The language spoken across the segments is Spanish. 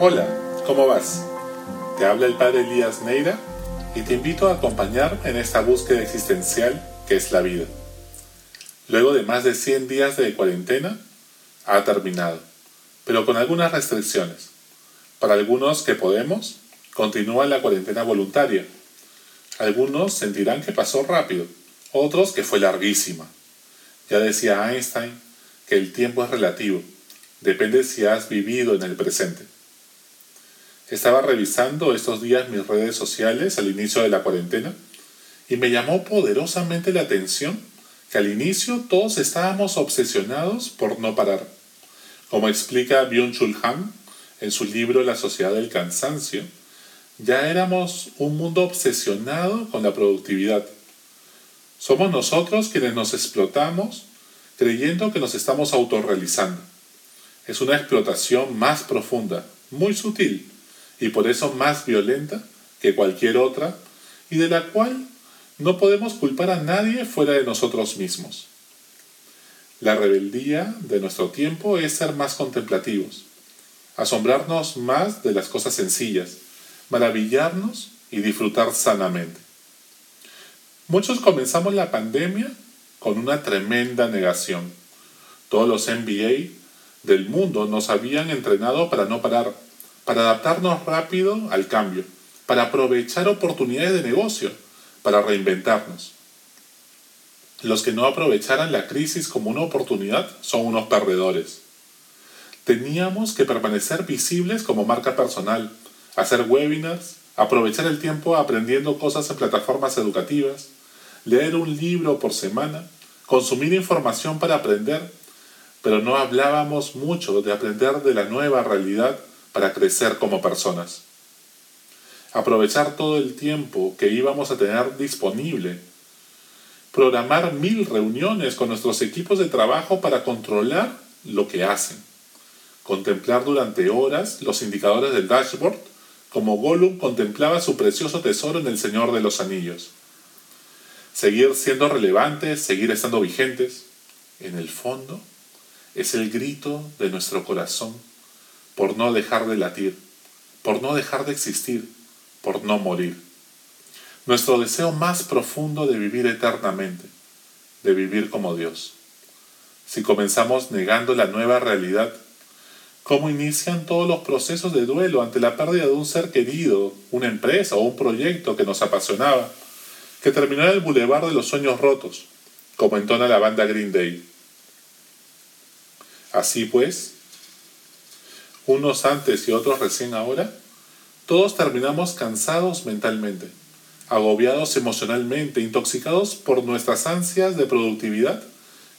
Hola, ¿cómo vas? Te habla el padre Elías Neira y te invito a acompañarme en esta búsqueda existencial que es la vida. Luego de más de 100 días de cuarentena, ha terminado, pero con algunas restricciones. Para algunos que podemos, continúa la cuarentena voluntaria. Algunos sentirán que pasó rápido, otros que fue larguísima. Ya decía Einstein que el tiempo es relativo, depende si has vivido en el presente. Estaba revisando estos días mis redes sociales al inicio de la cuarentena y me llamó poderosamente la atención que al inicio todos estábamos obsesionados por no parar. Como explica Byung-Chul en su libro La sociedad del cansancio, ya éramos un mundo obsesionado con la productividad. Somos nosotros quienes nos explotamos creyendo que nos estamos autorrealizando. Es una explotación más profunda, muy sutil, y por eso más violenta que cualquier otra y de la cual no podemos culpar a nadie fuera de nosotros mismos. La rebeldía de nuestro tiempo es ser más contemplativos, asombrarnos más de las cosas sencillas, maravillarnos y disfrutar sanamente. Muchos comenzamos la pandemia con una tremenda negación. Todos los MBA del mundo nos habían entrenado para no parar, para adaptarnos rápido al cambio, para aprovechar oportunidades de negocio, para reinventarnos. Los que no aprovecharan la crisis como una oportunidad son unos perdedores. Teníamos que permanecer visibles como marca personal, hacer webinars, aprovechar el tiempo aprendiendo cosas en plataformas educativas, leer un libro por semana, consumir información para aprender, pero no hablábamos mucho de aprender de la nueva realidad para crecer como personas. Aprovechar todo el tiempo que íbamos a tener disponible. Programar mil reuniones con nuestros equipos de trabajo para controlar lo que hacen. Contemplar durante horas los indicadores del dashboard como Gollum contemplaba su precioso tesoro en el Señor de los Anillos. Seguir siendo relevantes, seguir estando vigentes, en el fondo, es el grito de nuestro corazón por no dejar de latir, por no dejar de existir, por no morir. Nuestro deseo más profundo de vivir eternamente, de vivir como Dios. Si comenzamos negando la nueva realidad, ¿cómo inician todos los procesos de duelo ante la pérdida de un ser querido, una empresa o un proyecto que nos apasionaba, que terminó en el bulevar de los sueños rotos, como entona la banda Green Day? Así pues, unos antes y otros recién ahora, todos terminamos cansados mentalmente, agobiados emocionalmente, intoxicados por nuestras ansias de productividad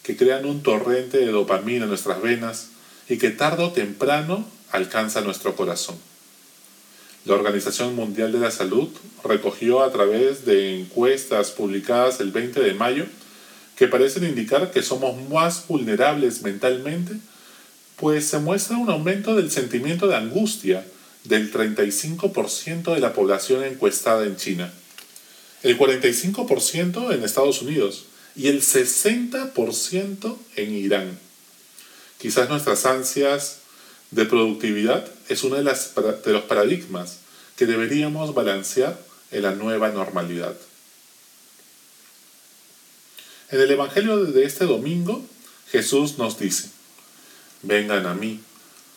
que crean un torrente de dopamina en nuestras venas y que tarde o temprano alcanza nuestro corazón. La Organización Mundial de la Salud recogió a través de encuestas publicadas el 20 de mayo que parecen indicar que somos más vulnerables mentalmente pues se muestra un aumento del sentimiento de angustia del 35% de la población encuestada en China, el 45% en Estados Unidos y el 60% en Irán. Quizás nuestras ansias de productividad es uno de, de los paradigmas que deberíamos balancear en la nueva normalidad. En el Evangelio de este domingo, Jesús nos dice, Vengan a mí,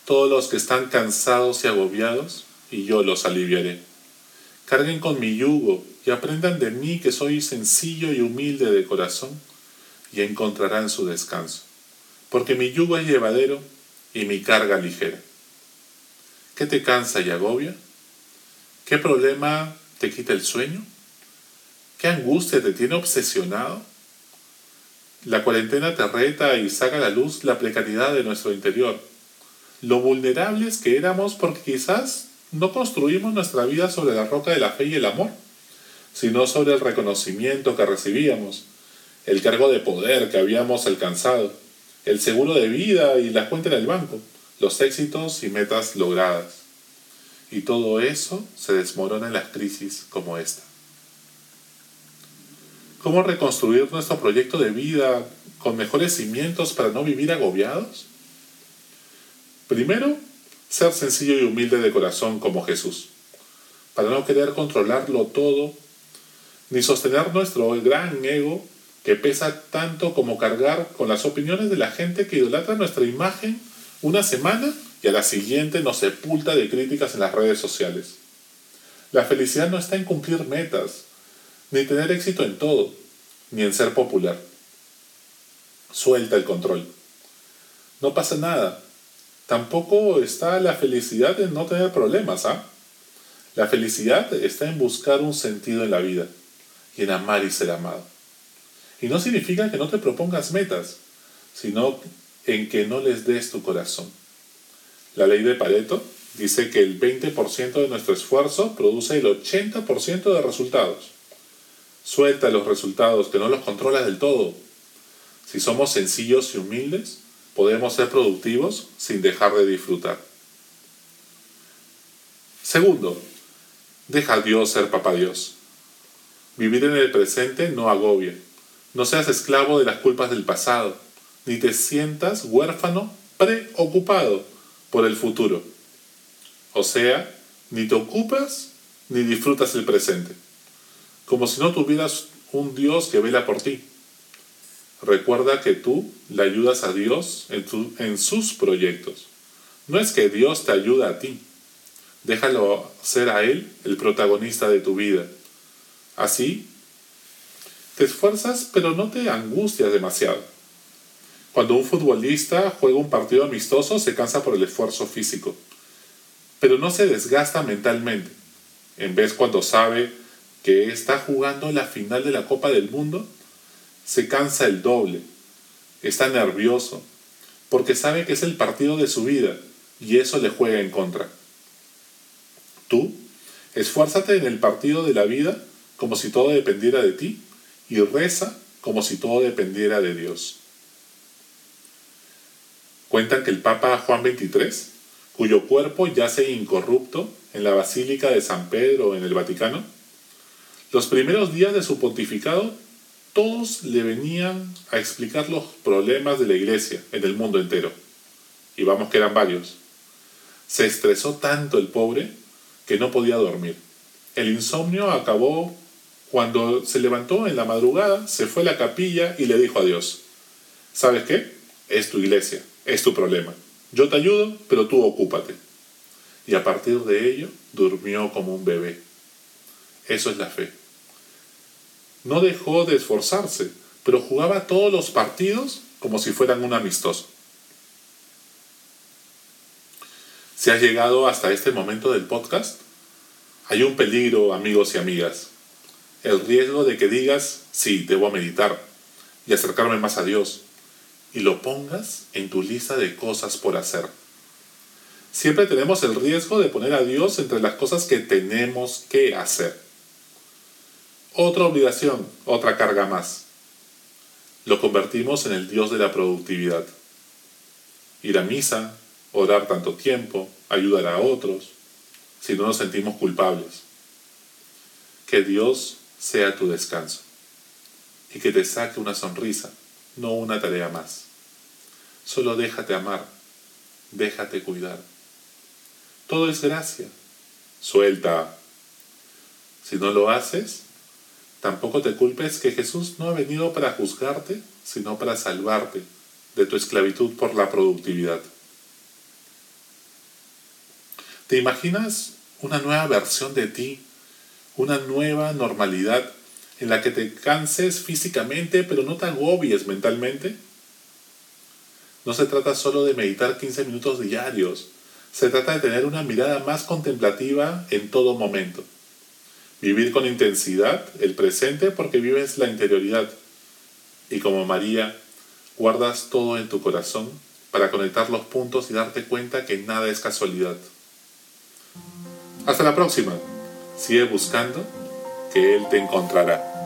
todos los que están cansados y agobiados, y yo los aliviaré. Carguen con mi yugo y aprendan de mí que soy sencillo y humilde de corazón, y encontrarán su descanso, porque mi yugo es llevadero y mi carga ligera. ¿Qué te cansa y agobia? ¿Qué problema te quita el sueño? ¿Qué angustia te tiene obsesionado? La cuarentena te reta y saca a la luz la precariedad de nuestro interior, lo vulnerables que éramos porque quizás no construimos nuestra vida sobre la roca de la fe y el amor, sino sobre el reconocimiento que recibíamos, el cargo de poder que habíamos alcanzado, el seguro de vida y la cuenta en el banco, los éxitos y metas logradas. Y todo eso se desmorona en las crisis como esta cómo reconstruir nuestro proyecto de vida con mejores cimientos para no vivir agobiados? Primero, ser sencillo y humilde de corazón como Jesús, para no querer controlarlo todo, ni sostener nuestro gran ego que pesa tanto como cargar con las opiniones de la gente que idolatra nuestra imagen una semana y a la siguiente nos sepulta de críticas en las redes sociales. La felicidad no está en cumplir metas, ni tener éxito en todo, ni en ser popular. Suelta el control. No pasa nada. Tampoco está la felicidad en no tener problemas, ¿ah? La felicidad está en buscar un sentido en la vida y en amar y ser amado. Y no significa que no te propongas metas, sino en que no les des tu corazón. La ley de Pareto dice que el 20% de nuestro esfuerzo produce el 80% de resultados. Suelta los resultados, que no los controlas del todo. Si somos sencillos y humildes, podemos ser productivos sin dejar de disfrutar. Segundo, deja a Dios ser papá Dios. Vivir en el presente no agobia. No seas esclavo de las culpas del pasado, ni te sientas huérfano preocupado por el futuro. O sea, ni te ocupas ni disfrutas el presente, como si no tuvieras un Dios que vela por ti. Recuerda que tú le ayudas a Dios en, en sus proyectos. No es que Dios te ayuda a ti. Déjalo ser a Él el protagonista de tu vida. Así, te esfuerzas pero no te angustias demasiado. Cuando un futbolista juega un partido amistoso se cansa por el esfuerzo físico, pero no se desgasta mentalmente. En vez cuando sabe que está jugando la final de la Copa del Mundo, se cansa el doble, está nervioso, porque sabe que es el partido de su vida y eso le juega en contra. Tú, esfuérzate en el partido de la vida como si todo dependiera de ti y reza como si todo dependiera de Dios. Cuentan que el Papa Juan XXIII, cuyo cuerpo yace incorrupto en la Basílica de San Pedro en el Vaticano, los primeros días de su pontificado todos le venían a explicar los problemas de la iglesia en el mundo entero. Y vamos que eran varios. Se estresó tanto el pobre que no podía dormir. El insomnio acabó cuando se levantó en la madrugada, se fue a la capilla y le dijo a Dios, ¿sabes qué? Es tu iglesia, es tu problema. Yo te ayudo, pero tú ocúpate. Y a partir de ello durmió como un bebé. Eso es la fe. No dejó de esforzarse, pero jugaba todos los partidos como si fueran un amistoso. Si has llegado hasta este momento del podcast, hay un peligro, amigos y amigas el riesgo de que digas, sí, debo meditar y acercarme más a Dios, y lo pongas en tu lista de cosas por hacer. Siempre tenemos el riesgo de poner a Dios entre las cosas que tenemos que hacer. Otra obligación, otra carga más. Lo convertimos en el Dios de la productividad. Ir a misa, orar tanto tiempo, ayudar a otros, si no nos sentimos culpables. Que Dios sea tu descanso y que te saque una sonrisa, no una tarea más. Solo déjate amar, déjate cuidar. Todo es gracia. Suelta. Si no lo haces, tampoco te culpes que Jesús no ha venido para juzgarte, sino para salvarte de tu esclavitud por la productividad. ¿Te imaginas una nueva versión de ti una nueva normalidad en la que te canses físicamente pero no te agobies mentalmente? No se trata solo de meditar 15 minutos diarios, se trata de tener una mirada más contemplativa en todo momento. Vivir con intensidad el presente porque vives la interioridad. Y como María, guardas todo en tu corazón para conectar los puntos y darte cuenta que nada es casualidad. Hasta la próxima. Sigue buscando que Él te encontrará.